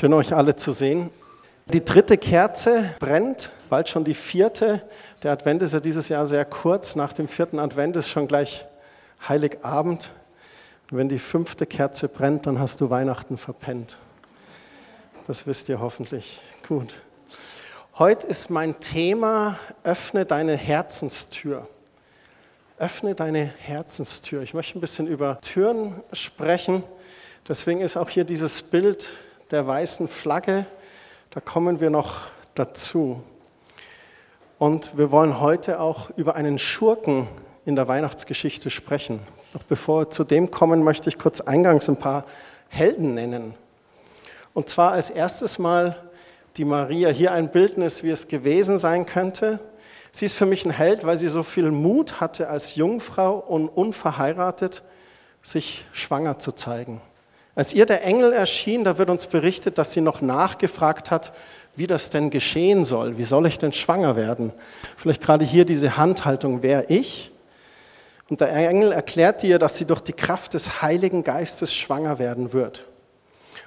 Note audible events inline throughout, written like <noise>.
Schön euch alle zu sehen. Die dritte Kerze brennt, bald schon die vierte. Der Advent ist ja dieses Jahr sehr kurz. Nach dem vierten Advent ist schon gleich Heiligabend. Und wenn die fünfte Kerze brennt, dann hast du Weihnachten verpennt. Das wisst ihr hoffentlich. Gut. Heute ist mein Thema, öffne deine Herzenstür. Öffne deine Herzenstür. Ich möchte ein bisschen über Türen sprechen. Deswegen ist auch hier dieses Bild der weißen Flagge, da kommen wir noch dazu. Und wir wollen heute auch über einen Schurken in der Weihnachtsgeschichte sprechen. Doch bevor wir zu dem kommen, möchte ich kurz eingangs ein paar Helden nennen. Und zwar als erstes mal die Maria. Hier ein Bildnis, wie es gewesen sein könnte. Sie ist für mich ein Held, weil sie so viel Mut hatte, als Jungfrau und unverheiratet sich schwanger zu zeigen. Als ihr der Engel erschien, da wird uns berichtet, dass sie noch nachgefragt hat, wie das denn geschehen soll. Wie soll ich denn schwanger werden? Vielleicht gerade hier diese Handhaltung, wer ich? Und der Engel erklärt ihr, dass sie durch die Kraft des Heiligen Geistes schwanger werden wird.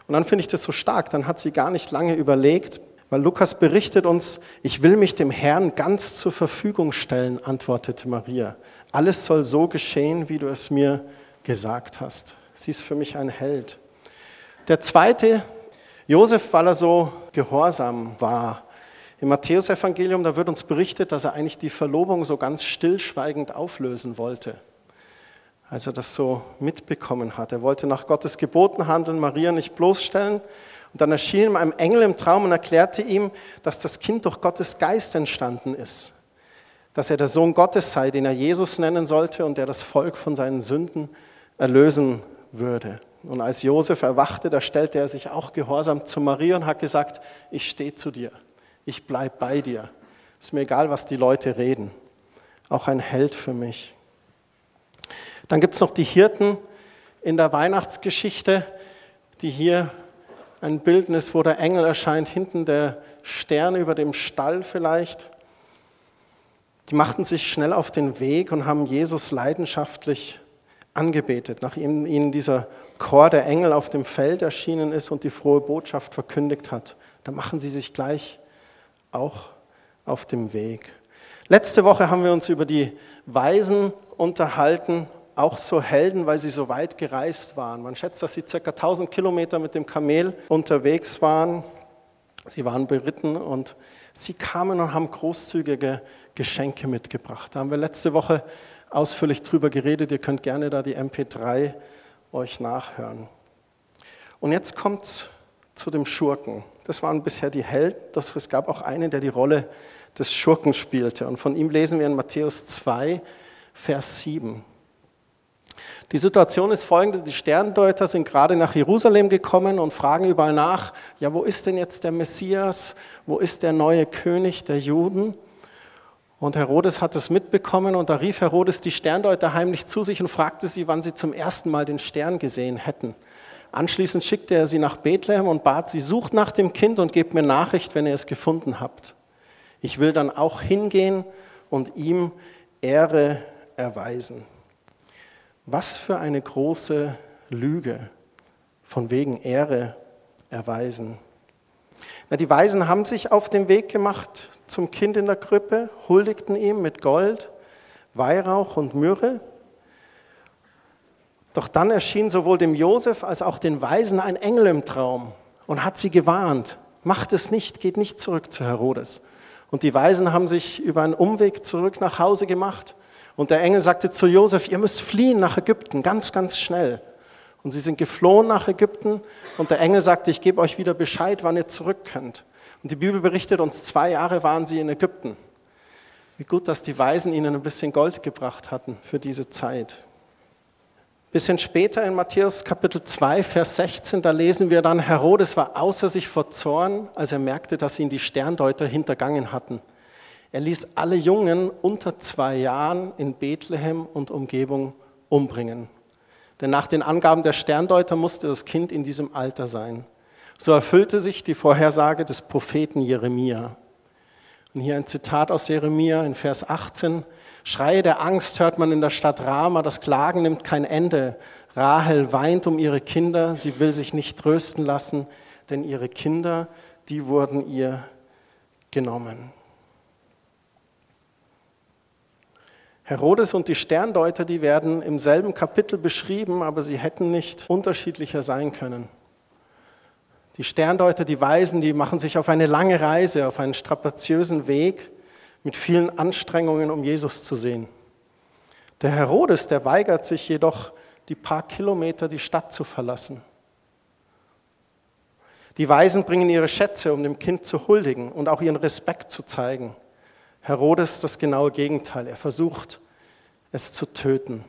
Und dann finde ich das so stark, dann hat sie gar nicht lange überlegt, weil Lukas berichtet uns, ich will mich dem Herrn ganz zur Verfügung stellen, antwortete Maria. Alles soll so geschehen, wie du es mir gesagt hast. Sie ist für mich ein Held. Der zweite, Josef, weil er so gehorsam war. Im Matthäusevangelium, da wird uns berichtet, dass er eigentlich die Verlobung so ganz stillschweigend auflösen wollte. Als er das so mitbekommen hat. Er wollte nach Gottes Geboten handeln, Maria nicht bloßstellen. Und dann erschien ihm ein Engel im Traum und erklärte ihm, dass das Kind durch Gottes Geist entstanden ist. Dass er der Sohn Gottes sei, den er Jesus nennen sollte und der das Volk von seinen Sünden erlösen würde. Und als Josef erwachte, da stellte er sich auch gehorsam zu Maria und hat gesagt, ich stehe zu dir, ich bleibe bei dir. Ist mir egal, was die Leute reden. Auch ein Held für mich. Dann gibt es noch die Hirten in der Weihnachtsgeschichte, die hier ein Bildnis, wo der Engel erscheint, hinten der Stern über dem Stall vielleicht. Die machten sich schnell auf den Weg und haben Jesus leidenschaftlich angebetet, nachdem ihnen dieser Chor der Engel auf dem Feld erschienen ist und die frohe Botschaft verkündigt hat. Da machen sie sich gleich auch auf dem Weg. Letzte Woche haben wir uns über die Weisen unterhalten, auch so Helden, weil sie so weit gereist waren. Man schätzt, dass sie ca. 1000 Kilometer mit dem Kamel unterwegs waren. Sie waren beritten und sie kamen und haben großzügige Geschenke mitgebracht. Da haben wir letzte Woche ausführlich drüber geredet. Ihr könnt gerne da die MP3 euch nachhören. Und jetzt kommt es zu dem Schurken. Das waren bisher die Helden, doch es gab auch einen, der die Rolle des Schurken spielte. Und von ihm lesen wir in Matthäus 2, Vers 7. Die Situation ist folgende, die Sterndeuter sind gerade nach Jerusalem gekommen und fragen überall nach, ja, wo ist denn jetzt der Messias, wo ist der neue König der Juden? Und Herodes hat es mitbekommen und da rief Herodes die Sterndeuter heimlich zu sich und fragte sie, wann sie zum ersten Mal den Stern gesehen hätten. Anschließend schickte er sie nach Bethlehem und bat sie, sucht nach dem Kind und gebt mir Nachricht, wenn ihr es gefunden habt. Ich will dann auch hingehen und ihm Ehre erweisen. Was für eine große Lüge von wegen Ehre erweisen. Na, die Weisen haben sich auf den Weg gemacht zum Kind in der Krippe, huldigten ihm mit Gold, Weihrauch und Myrrhe. Doch dann erschien sowohl dem Josef als auch den Weisen ein Engel im Traum und hat sie gewarnt: Macht es nicht, geht nicht zurück zu Herodes. Und die Weisen haben sich über einen Umweg zurück nach Hause gemacht. Und der Engel sagte zu Josef: Ihr müsst fliehen nach Ägypten, ganz, ganz schnell. Und sie sind geflohen nach Ägypten und der Engel sagte, ich gebe euch wieder Bescheid, wann ihr zurück könnt. Und die Bibel berichtet uns, zwei Jahre waren sie in Ägypten. Wie gut, dass die Weisen ihnen ein bisschen Gold gebracht hatten für diese Zeit. Bisschen später in Matthäus Kapitel 2, Vers 16, da lesen wir dann, Herodes war außer sich vor Zorn, als er merkte, dass ihn die Sterndeuter hintergangen hatten. Er ließ alle Jungen unter zwei Jahren in Bethlehem und Umgebung umbringen. Denn nach den Angaben der Sterndeuter musste das Kind in diesem Alter sein. So erfüllte sich die Vorhersage des Propheten Jeremia. Und hier ein Zitat aus Jeremia in Vers 18. Schreie der Angst hört man in der Stadt Rama, das Klagen nimmt kein Ende. Rahel weint um ihre Kinder, sie will sich nicht trösten lassen, denn ihre Kinder, die wurden ihr genommen. Herodes und die Sterndeuter, die werden im selben Kapitel beschrieben, aber sie hätten nicht unterschiedlicher sein können. Die Sterndeuter, die Weisen, die machen sich auf eine lange Reise, auf einen strapaziösen Weg mit vielen Anstrengungen, um Jesus zu sehen. Der Herodes, der weigert sich jedoch, die paar Kilometer die Stadt zu verlassen. Die Weisen bringen ihre Schätze, um dem Kind zu huldigen und auch ihren Respekt zu zeigen. Herodes das genaue Gegenteil. Er versucht, es zu töten.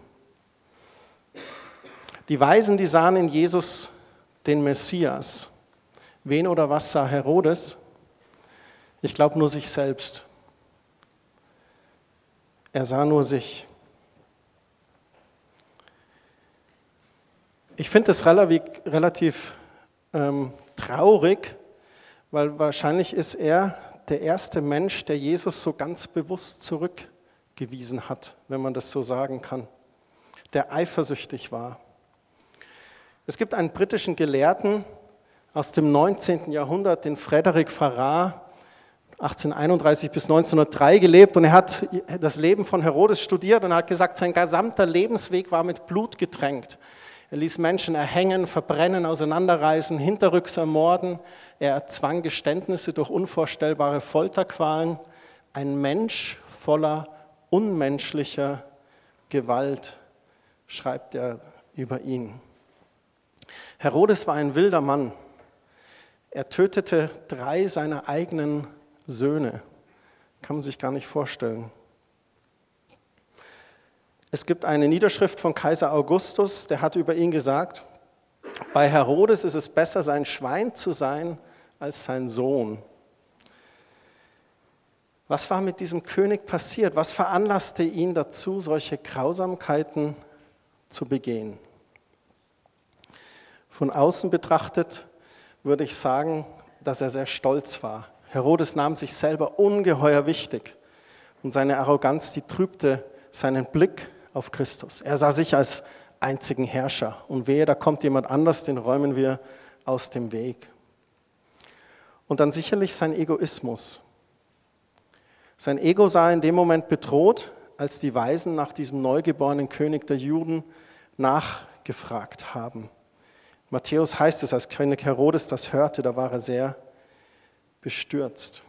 Die Weisen, die sahen in Jesus den Messias. Wen oder was sah Herodes? Ich glaube nur sich selbst. Er sah nur sich. Ich finde es relativ, relativ ähm, traurig, weil wahrscheinlich ist er der erste Mensch, der Jesus so ganz bewusst zurückgewiesen hat, wenn man das so sagen kann, der eifersüchtig war. Es gibt einen britischen Gelehrten aus dem 19. Jahrhundert, den Frederick Farrar, 1831 bis 1903 gelebt und er hat das Leben von Herodes studiert und hat gesagt, sein gesamter Lebensweg war mit Blut getränkt. Er ließ Menschen erhängen, verbrennen, auseinanderreißen, hinterrücks ermorden. Er erzwang Geständnisse durch unvorstellbare Folterqualen. Ein Mensch voller unmenschlicher Gewalt, schreibt er über ihn. Herodes war ein wilder Mann. Er tötete drei seiner eigenen Söhne. Kann man sich gar nicht vorstellen. Es gibt eine Niederschrift von Kaiser Augustus, der hat über ihn gesagt, bei Herodes ist es besser, sein Schwein zu sein, als sein Sohn. Was war mit diesem König passiert? Was veranlasste ihn dazu, solche Grausamkeiten zu begehen? Von außen betrachtet würde ich sagen, dass er sehr stolz war. Herodes nahm sich selber ungeheuer wichtig und seine Arroganz, die trübte seinen Blick auf Christus. Er sah sich als einzigen Herrscher. Und wehe, da kommt jemand anders, den räumen wir aus dem Weg. Und dann sicherlich sein Egoismus. Sein Ego sah in dem Moment bedroht, als die Weisen nach diesem neugeborenen König der Juden nachgefragt haben. Matthäus heißt es, als König Herodes das hörte, da war er sehr bestürzt.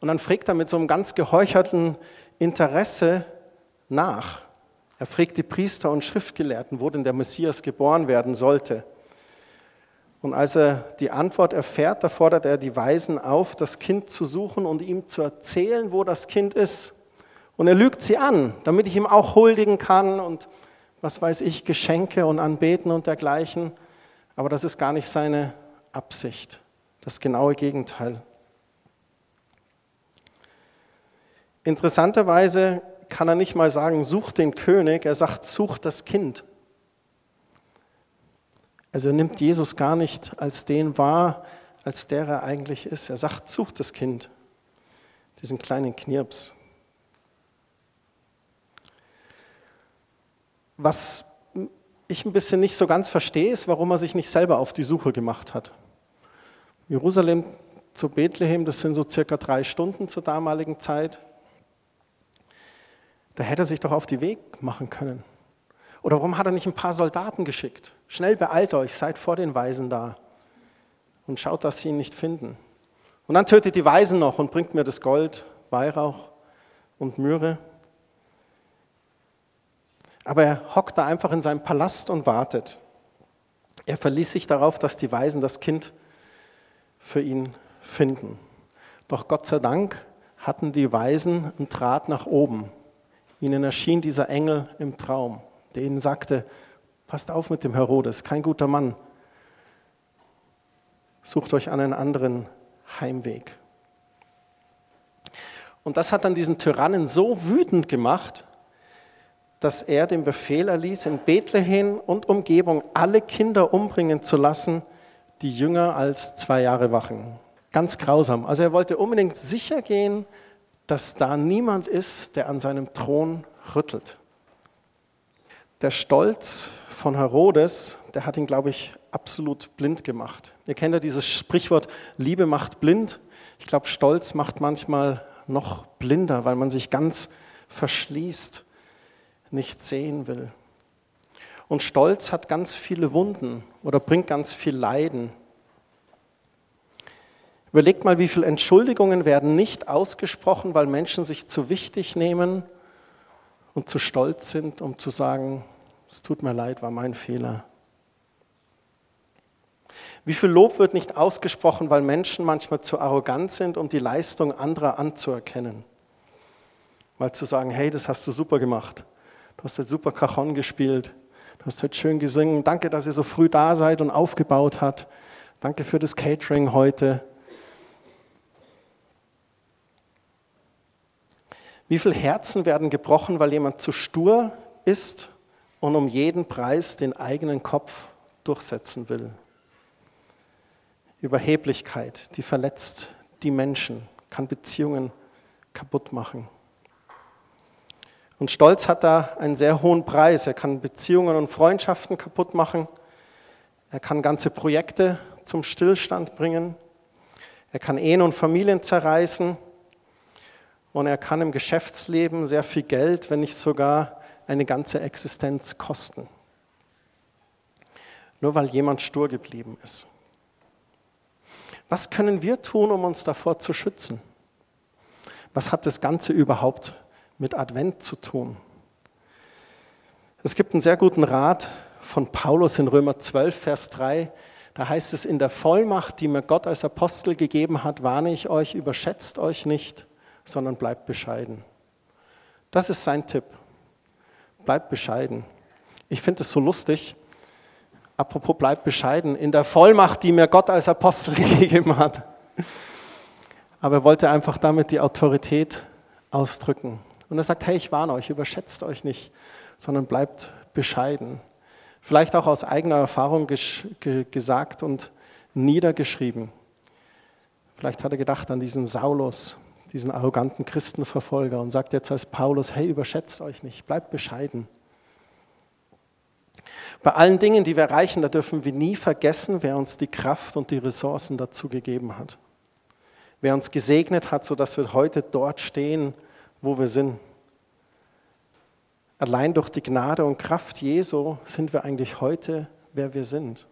Und dann fragt er mit so einem ganz geheucherten Interesse nach. Er fragt die Priester und Schriftgelehrten, wo denn der Messias geboren werden sollte. Und als er die Antwort erfährt, da fordert er die Weisen auf, das Kind zu suchen und ihm zu erzählen, wo das Kind ist. Und er lügt sie an, damit ich ihm auch huldigen kann und was weiß ich, Geschenke und Anbeten und dergleichen. Aber das ist gar nicht seine Absicht. Das genaue Gegenteil. Interessanterweise kann er nicht mal sagen, such den König, er sagt, such das Kind. Also er nimmt Jesus gar nicht als den wahr, als der er eigentlich ist. Er sagt, such das Kind, diesen kleinen Knirps. Was ich ein bisschen nicht so ganz verstehe, ist, warum er sich nicht selber auf die Suche gemacht hat. Jerusalem zu Bethlehem, das sind so circa drei Stunden zur damaligen Zeit. Da hätte er sich doch auf die Weg machen können. Oder warum hat er nicht ein paar Soldaten geschickt? Schnell beeilt euch, seid vor den Weisen da und schaut, dass sie ihn nicht finden. Und dann tötet die Weisen noch und bringt mir das Gold, Weihrauch und Myrrhe. Aber er hockt da einfach in seinem Palast und wartet. Er verließ sich darauf, dass die Weisen das Kind für ihn finden. Doch Gott sei Dank hatten die Weisen einen Draht nach oben. Ihnen erschien dieser Engel im Traum, der ihnen sagte, passt auf mit dem Herodes, kein guter Mann. Sucht euch einen anderen Heimweg. Und das hat dann diesen Tyrannen so wütend gemacht, dass er den Befehl erließ, in Bethlehem und Umgebung alle Kinder umbringen zu lassen, die jünger als zwei Jahre wachen. Ganz grausam. Also er wollte unbedingt sicher gehen, dass da niemand ist, der an seinem Thron rüttelt. Der Stolz von Herodes, der hat ihn, glaube ich, absolut blind gemacht. Ihr kennt ja dieses Sprichwort, Liebe macht blind. Ich glaube, Stolz macht manchmal noch blinder, weil man sich ganz verschließt, nicht sehen will. Und Stolz hat ganz viele Wunden oder bringt ganz viel Leiden. Überlegt mal, wie viele Entschuldigungen werden nicht ausgesprochen, weil Menschen sich zu wichtig nehmen und zu stolz sind, um zu sagen, es tut mir leid, war mein Fehler. Wie viel Lob wird nicht ausgesprochen, weil Menschen manchmal zu arrogant sind, um die Leistung anderer anzuerkennen? Mal zu sagen, hey, das hast du super gemacht. Du hast heute super Cajon gespielt. Du hast heute schön gesungen. Danke, dass ihr so früh da seid und aufgebaut habt. Danke für das Catering heute. Wie viele Herzen werden gebrochen, weil jemand zu stur ist und um jeden Preis den eigenen Kopf durchsetzen will? Überheblichkeit, die verletzt die Menschen, kann Beziehungen kaputt machen. Und Stolz hat da einen sehr hohen Preis. Er kann Beziehungen und Freundschaften kaputt machen. Er kann ganze Projekte zum Stillstand bringen. Er kann Ehen und Familien zerreißen. Und er kann im Geschäftsleben sehr viel Geld, wenn nicht sogar eine ganze Existenz kosten. Nur weil jemand stur geblieben ist. Was können wir tun, um uns davor zu schützen? Was hat das Ganze überhaupt mit Advent zu tun? Es gibt einen sehr guten Rat von Paulus in Römer 12, Vers 3. Da heißt es, in der Vollmacht, die mir Gott als Apostel gegeben hat, warne ich euch, überschätzt euch nicht, sondern bleibt bescheiden. Das ist sein Tipp. Bleibt bescheiden. Ich finde es so lustig, Apropos bleibt bescheiden, in der Vollmacht, die mir Gott als Apostel <laughs> gegeben hat. Aber er wollte einfach damit die Autorität ausdrücken. Und er sagt, hey, ich warne euch, überschätzt euch nicht, sondern bleibt bescheiden. Vielleicht auch aus eigener Erfahrung gesagt und niedergeschrieben. Vielleicht hat er gedacht an diesen Saulus, diesen arroganten Christenverfolger und sagt jetzt als Paulus, hey, überschätzt euch nicht, bleibt bescheiden. Bei allen Dingen, die wir erreichen, da dürfen wir nie vergessen, wer uns die Kraft und die Ressourcen dazu gegeben hat. Wer uns gesegnet hat, sodass wir heute dort stehen, wo wir sind. Allein durch die Gnade und Kraft Jesu sind wir eigentlich heute, wer wir sind.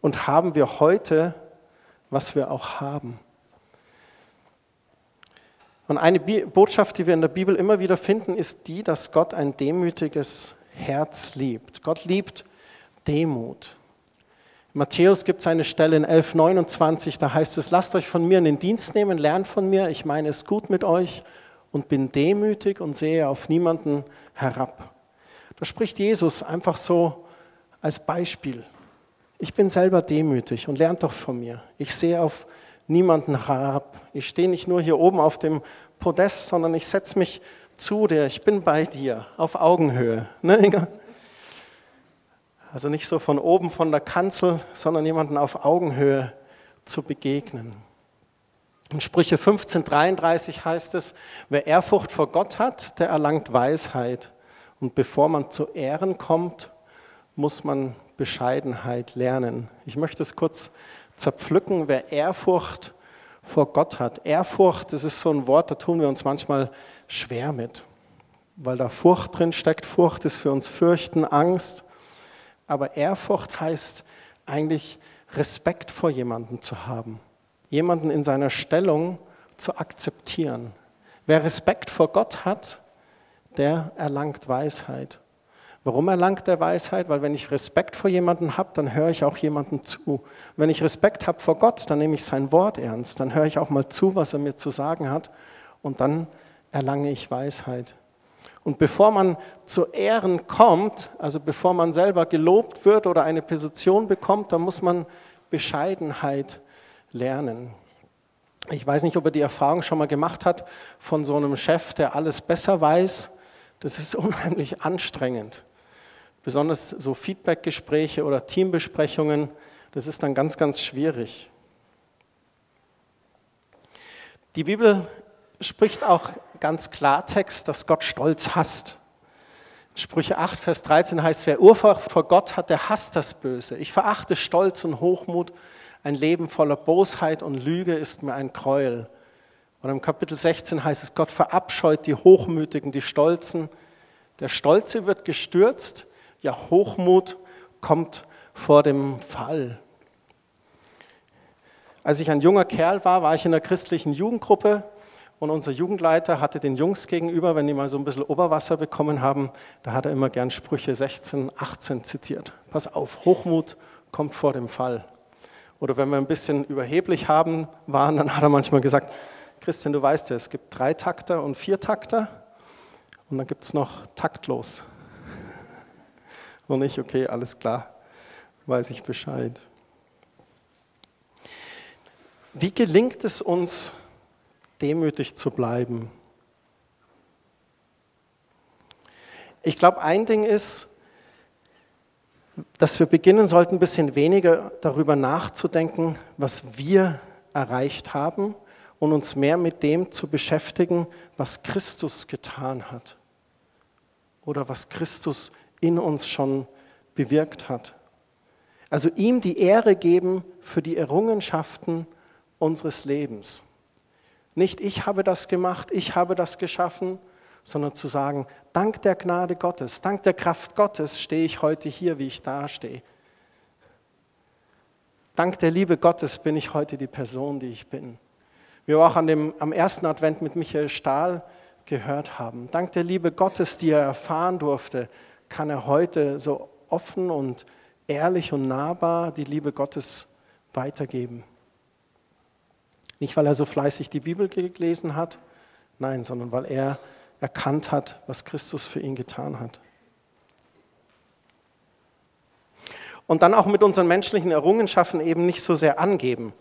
Und haben wir heute, was wir auch haben. Und eine Botschaft, die wir in der Bibel immer wieder finden, ist die, dass Gott ein demütiges Herz liebt. Gott liebt Demut. In Matthäus gibt es eine Stelle in 11,29, da heißt es, lasst euch von mir in den Dienst nehmen, lernt von mir, ich meine es gut mit euch und bin demütig und sehe auf niemanden herab. Da spricht Jesus einfach so als Beispiel. Ich bin selber demütig und lernt doch von mir. Ich sehe auf niemanden herab. Ich stehe nicht nur hier oben auf dem Podest, sondern ich setze mich zu dir, ich bin bei dir, auf Augenhöhe. Ne? Also nicht so von oben von der Kanzel, sondern jemanden auf Augenhöhe zu begegnen. In Sprüche 15:33 heißt es, wer Ehrfurcht vor Gott hat, der erlangt Weisheit. Und bevor man zu Ehren kommt, muss man Bescheidenheit lernen. Ich möchte es kurz zerpflücken, wer Ehrfurcht vor Gott hat. Ehrfurcht, das ist so ein Wort, da tun wir uns manchmal schwer mit, weil da Furcht drin steckt. Furcht ist für uns Fürchten, Angst. Aber Ehrfurcht heißt eigentlich Respekt vor jemandem zu haben, jemanden in seiner Stellung zu akzeptieren. Wer Respekt vor Gott hat, der erlangt Weisheit. Warum erlangt er Weisheit? Weil wenn ich Respekt vor jemandem habe, dann höre ich auch jemandem zu. Wenn ich Respekt habe vor Gott, dann nehme ich sein Wort ernst. Dann höre ich auch mal zu, was er mir zu sagen hat. Und dann erlange ich Weisheit. Und bevor man zu Ehren kommt, also bevor man selber gelobt wird oder eine Position bekommt, dann muss man Bescheidenheit lernen. Ich weiß nicht, ob er die Erfahrung schon mal gemacht hat von so einem Chef, der alles besser weiß. Das ist <laughs> unheimlich anstrengend besonders so Feedbackgespräche oder Teambesprechungen, das ist dann ganz, ganz schwierig. Die Bibel spricht auch ganz Klartext, dass Gott Stolz hasst. Sprüche 8, Vers 13 heißt, wer Urfurcht vor Gott hat, der hasst das Böse. Ich verachte Stolz und Hochmut. Ein Leben voller Bosheit und Lüge ist mir ein Gräuel. Und im Kapitel 16 heißt es, Gott verabscheut die Hochmütigen, die Stolzen. Der Stolze wird gestürzt, ja Hochmut kommt vor dem Fall. Als ich ein junger Kerl war, war ich in einer christlichen Jugendgruppe und unser Jugendleiter hatte den Jungs gegenüber, wenn die mal so ein bisschen Oberwasser bekommen haben, da hat er immer gern Sprüche 16, 18 zitiert. Pass auf, Hochmut kommt vor dem Fall. Oder wenn wir ein bisschen überheblich haben, waren, dann hat er manchmal gesagt, Christian, du weißt ja, es gibt drei Takter und vier Takter und dann gibt es noch taktlos. Und ich, okay, alles klar, weiß ich Bescheid. Wie gelingt es uns, demütig zu bleiben. Ich glaube, ein Ding ist, dass wir beginnen sollten, ein bisschen weniger darüber nachzudenken, was wir erreicht haben und uns mehr mit dem zu beschäftigen, was Christus getan hat oder was Christus in uns schon bewirkt hat. Also ihm die Ehre geben für die Errungenschaften unseres Lebens. Nicht ich habe das gemacht, ich habe das geschaffen, sondern zu sagen, dank der Gnade Gottes, dank der Kraft Gottes stehe ich heute hier, wie ich dastehe. Dank der Liebe Gottes bin ich heute die Person, die ich bin. Wir auch an dem, am ersten Advent mit Michael Stahl gehört haben. Dank der Liebe Gottes, die er erfahren durfte, kann er heute so offen und ehrlich und nahbar die Liebe Gottes weitergeben. Nicht, weil er so fleißig die Bibel gelesen hat, nein, sondern weil er erkannt hat, was Christus für ihn getan hat. Und dann auch mit unseren menschlichen Errungenschaften eben nicht so sehr angeben.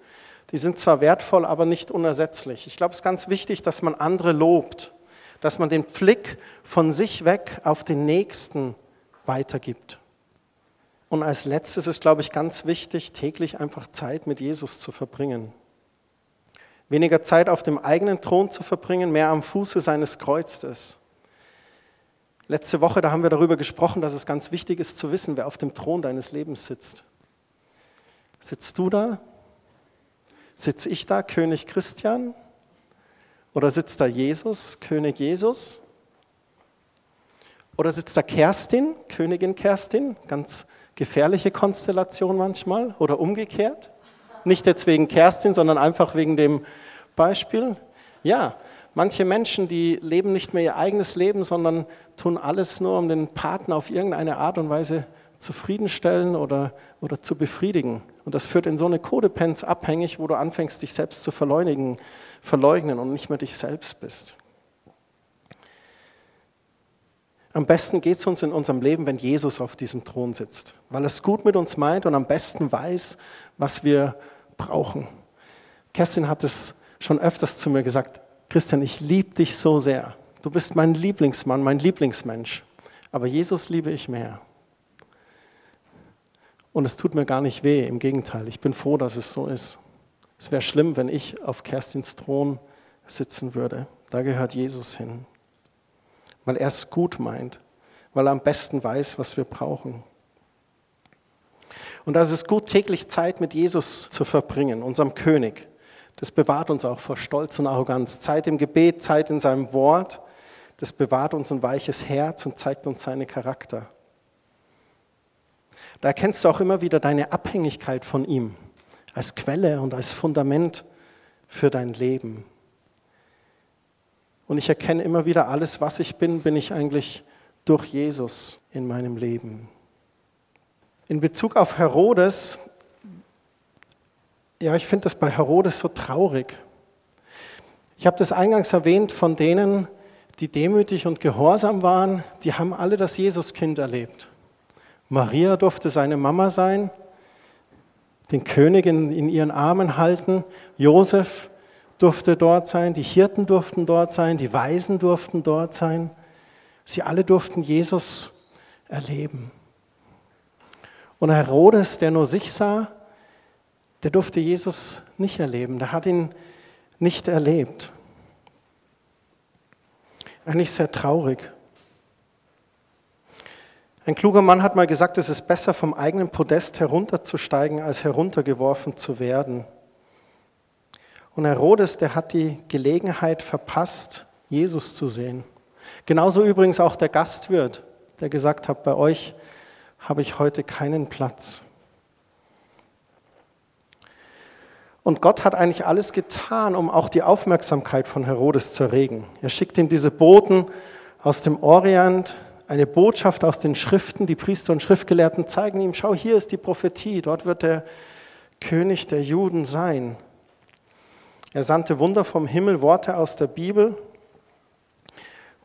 Die sind zwar wertvoll, aber nicht unersetzlich. Ich glaube, es ist ganz wichtig, dass man andere lobt, dass man den Pflick von sich weg auf den Nächsten weitergibt. Und als letztes ist, glaube ich, ganz wichtig, täglich einfach Zeit mit Jesus zu verbringen. Weniger Zeit auf dem eigenen Thron zu verbringen, mehr am Fuße seines Kreuzes. Letzte Woche, da haben wir darüber gesprochen, dass es ganz wichtig ist zu wissen, wer auf dem Thron deines Lebens sitzt. Sitzt du da? Sitze ich da, König Christian? Oder sitzt da Jesus, König Jesus? Oder sitzt da Kerstin, Königin Kerstin? Ganz gefährliche Konstellation manchmal. Oder umgekehrt? Nicht jetzt wegen Kerstin, sondern einfach wegen dem Beispiel. Ja, manche Menschen, die leben nicht mehr ihr eigenes Leben, sondern tun alles nur, um den Partner auf irgendeine Art und Weise zufriedenstellen oder, oder zu befriedigen. Und das führt in so eine Codepenz abhängig, wo du anfängst, dich selbst zu verleugnen, verleugnen und nicht mehr dich selbst bist. Am besten geht es uns in unserem Leben, wenn Jesus auf diesem Thron sitzt, weil er es gut mit uns meint und am besten weiß, was wir brauchen. Kerstin hat es schon öfters zu mir gesagt, Christian, ich liebe dich so sehr. Du bist mein Lieblingsmann, mein Lieblingsmensch. Aber Jesus liebe ich mehr. Und es tut mir gar nicht weh, im Gegenteil, ich bin froh, dass es so ist. Es wäre schlimm, wenn ich auf Kerstins Thron sitzen würde. Da gehört Jesus hin. Weil er es gut meint, weil er am besten weiß, was wir brauchen. Und da ist gut, täglich Zeit mit Jesus zu verbringen, unserem König. Das bewahrt uns auch vor Stolz und Arroganz. Zeit im Gebet, Zeit in seinem Wort. Das bewahrt uns ein weiches Herz und zeigt uns seinen Charakter. Da erkennst du auch immer wieder deine Abhängigkeit von ihm als Quelle und als Fundament für dein Leben. Und ich erkenne immer wieder, alles, was ich bin, bin ich eigentlich durch Jesus in meinem Leben. In Bezug auf Herodes, ja, ich finde das bei Herodes so traurig. Ich habe das eingangs erwähnt von denen, die demütig und gehorsam waren, die haben alle das Jesuskind erlebt. Maria durfte seine Mama sein, den König in, in ihren Armen halten, Josef durfte dort sein, die Hirten durften dort sein, die Weisen durften dort sein. Sie alle durften Jesus erleben. Und Herodes, der nur sich sah, der durfte Jesus nicht erleben, der hat ihn nicht erlebt. Eigentlich sehr traurig. Ein kluger Mann hat mal gesagt, es ist besser vom eigenen Podest herunterzusteigen, als heruntergeworfen zu werden. Und Herodes, der hat die Gelegenheit verpasst, Jesus zu sehen. Genauso übrigens auch der Gastwirt, der gesagt hat, bei euch habe ich heute keinen Platz. Und Gott hat eigentlich alles getan, um auch die Aufmerksamkeit von Herodes zu erregen. Er schickt ihm diese Boten aus dem Orient, eine Botschaft aus den Schriften. Die Priester und Schriftgelehrten zeigen ihm, schau, hier ist die Prophetie, dort wird der König der Juden sein. Er sandte Wunder vom Himmel, Worte aus der Bibel,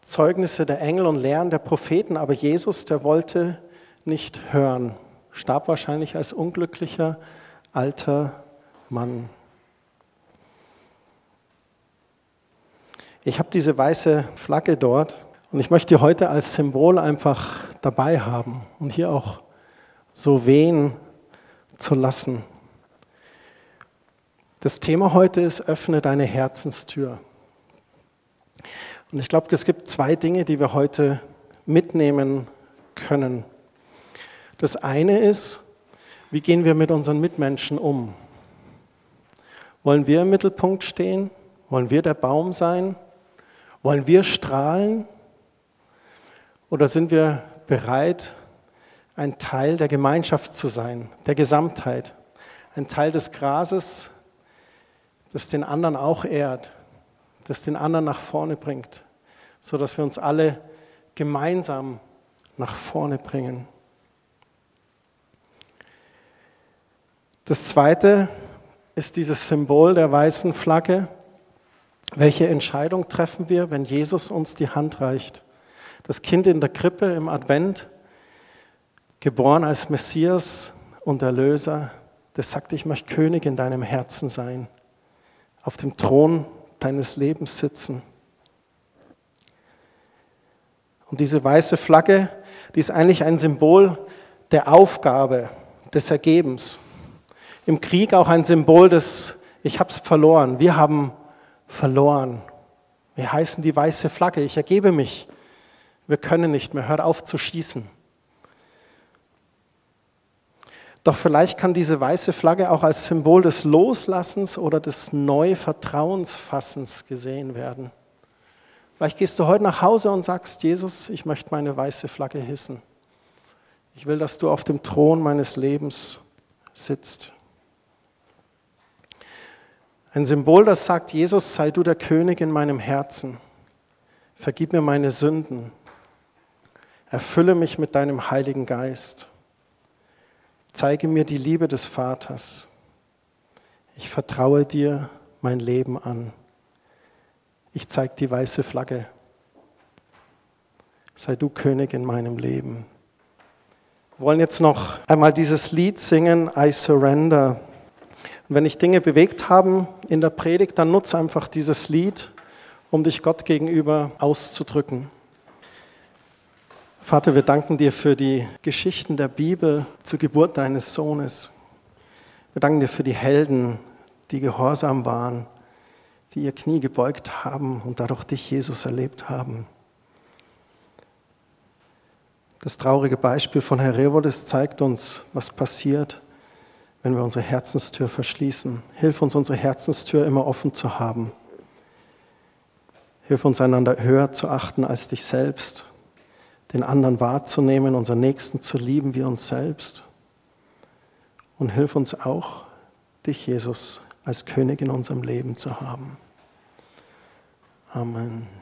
Zeugnisse der Engel und Lehren der Propheten, aber Jesus, der wollte nicht hören, starb wahrscheinlich als unglücklicher alter Mann. Ich habe diese weiße Flagge dort und ich möchte die heute als Symbol einfach dabei haben und hier auch so wehen zu lassen. Das Thema heute ist, öffne deine Herzenstür. Und ich glaube, es gibt zwei Dinge, die wir heute mitnehmen können. Das eine ist, wie gehen wir mit unseren Mitmenschen um? Wollen wir im Mittelpunkt stehen? Wollen wir der Baum sein? Wollen wir strahlen? Oder sind wir bereit, ein Teil der Gemeinschaft zu sein, der Gesamtheit, ein Teil des Grases, das den anderen auch ehrt, das den anderen nach vorne bringt, sodass wir uns alle gemeinsam nach vorne bringen. Das zweite ist dieses Symbol der weißen Flagge. Welche Entscheidung treffen wir, wenn Jesus uns die Hand reicht? Das Kind in der Krippe im Advent, geboren als Messias und Erlöser, das sagt, ich möchte König in deinem Herzen sein, auf dem Thron deines Lebens sitzen. Und diese weiße Flagge, die ist eigentlich ein Symbol der Aufgabe, des Ergebens. Im Krieg auch ein Symbol des, ich habe es verloren, wir haben verloren. Wir heißen die weiße Flagge, ich ergebe mich. Wir können nicht mehr, hört auf zu schießen. Doch vielleicht kann diese weiße Flagge auch als Symbol des Loslassens oder des Neuvertrauensfassens gesehen werden. Vielleicht gehst du heute nach Hause und sagst, Jesus, ich möchte meine weiße Flagge hissen. Ich will, dass du auf dem Thron meines Lebens sitzt. Ein Symbol, das sagt, Jesus, sei du der König in meinem Herzen. Vergib mir meine Sünden. Erfülle mich mit deinem Heiligen Geist. Zeige mir die Liebe des Vaters. Ich vertraue dir mein Leben an. Ich zeige die weiße Flagge. Sei du König in meinem Leben. Wir wollen jetzt noch einmal dieses Lied singen, I Surrender. Und wenn dich Dinge bewegt haben in der Predigt, dann nutze einfach dieses Lied, um dich Gott gegenüber auszudrücken. Vater, wir danken dir für die Geschichten der Bibel zur Geburt deines Sohnes. Wir danken dir für die Helden, die gehorsam waren, die ihr Knie gebeugt haben und dadurch dich, Jesus, erlebt haben. Das traurige Beispiel von Herodes zeigt uns, was passiert, wenn wir unsere Herzenstür verschließen. Hilf uns, unsere Herzenstür immer offen zu haben. Hilf uns, einander höher zu achten als dich selbst den anderen wahrzunehmen, unseren Nächsten zu lieben wie uns selbst. Und hilf uns auch, dich, Jesus, als König in unserem Leben zu haben. Amen.